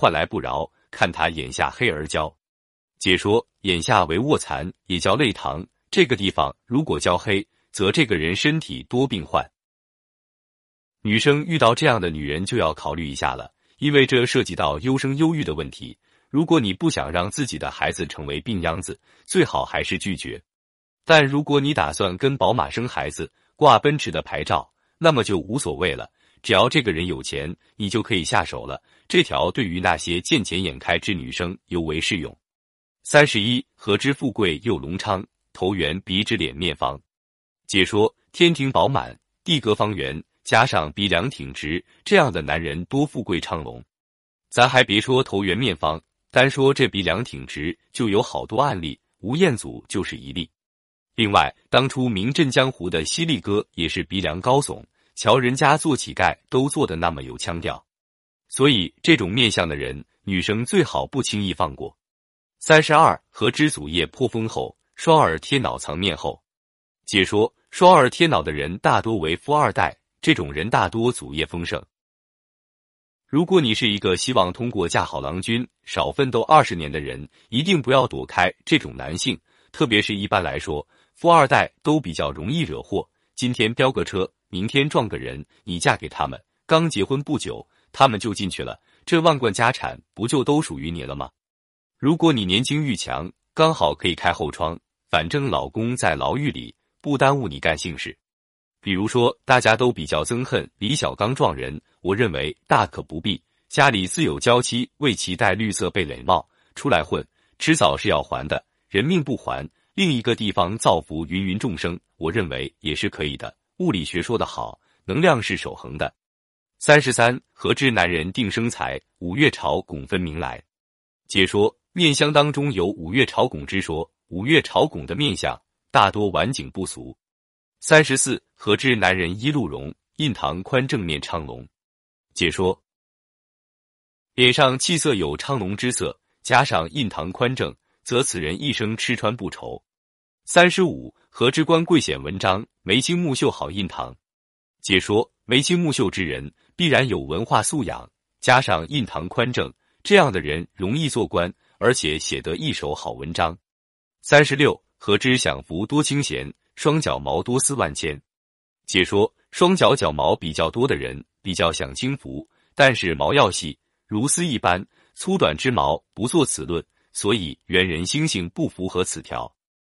换来不饶，看他眼下黑而焦。解说：眼下为卧蚕，也叫泪堂。这个地方如果焦黑，则这个人身体多病患。女生遇到这样的女人就要考虑一下了，因为这涉及到优生优育的问题。如果你不想让自己的孩子成为病秧子，最好还是拒绝。但如果你打算跟宝马生孩子，挂奔驰的牌照，那么就无所谓了。只要这个人有钱，你就可以下手了。这条对于那些见钱眼开之女生尤为适用。三十一，何之富贵又隆昌，头圆鼻直脸面方。解说：天庭饱满，地阁方圆，加上鼻梁挺直，这样的男人多富贵昌隆。咱还别说头圆面方。单说这鼻梁挺直，就有好多案例，吴彦祖就是一例。另外，当初名震江湖的犀利哥也是鼻梁高耸，瞧人家做乞丐都做的那么有腔调。所以，这种面相的人，女生最好不轻易放过。三十二，何知祖业颇丰厚，双耳贴脑藏面厚。解说：双耳贴脑的人大多为富二代，这种人大多祖业丰盛。如果你是一个希望通过嫁好郎君少奋斗二十年的人，一定不要躲开这种男性。特别是一般来说，富二代都比较容易惹祸。今天飙个车，明天撞个人，你嫁给他们，刚结婚不久，他们就进去了，这万贯家产不就都属于你了吗？如果你年轻欲强，刚好可以开后窗，反正老公在牢狱里，不耽误你干性事。比如说，大家都比较憎恨李小刚撞人，我认为大可不必。家里自有娇妻为其戴绿色贝雷帽，出来混，迟早是要还的。人命不还，另一个地方造福芸芸众生，我认为也是可以的。物理学说得好，能量是守恒的。三十三，何知男人定生财，五月朝拱分明来。解说：面相当中有五月朝拱之说，五月朝拱的面相大多晚景不俗。三十四，何知男人一路容，印堂宽正面昌隆。解说：脸上气色有昌隆之色，加上印堂宽正，则此人一生吃穿不愁。三十五，何之官贵显文章，眉清目秀好印堂。解说：眉清目秀之人必然有文化素养，加上印堂宽正，这样的人容易做官，而且写得一手好文章。三十六，何之享福多清闲。双脚毛多丝万千，解说：双脚脚毛比较多的人比较享清福，但是毛要细如丝一般，粗短之毛不做此论，所以猿人星星不符合此条。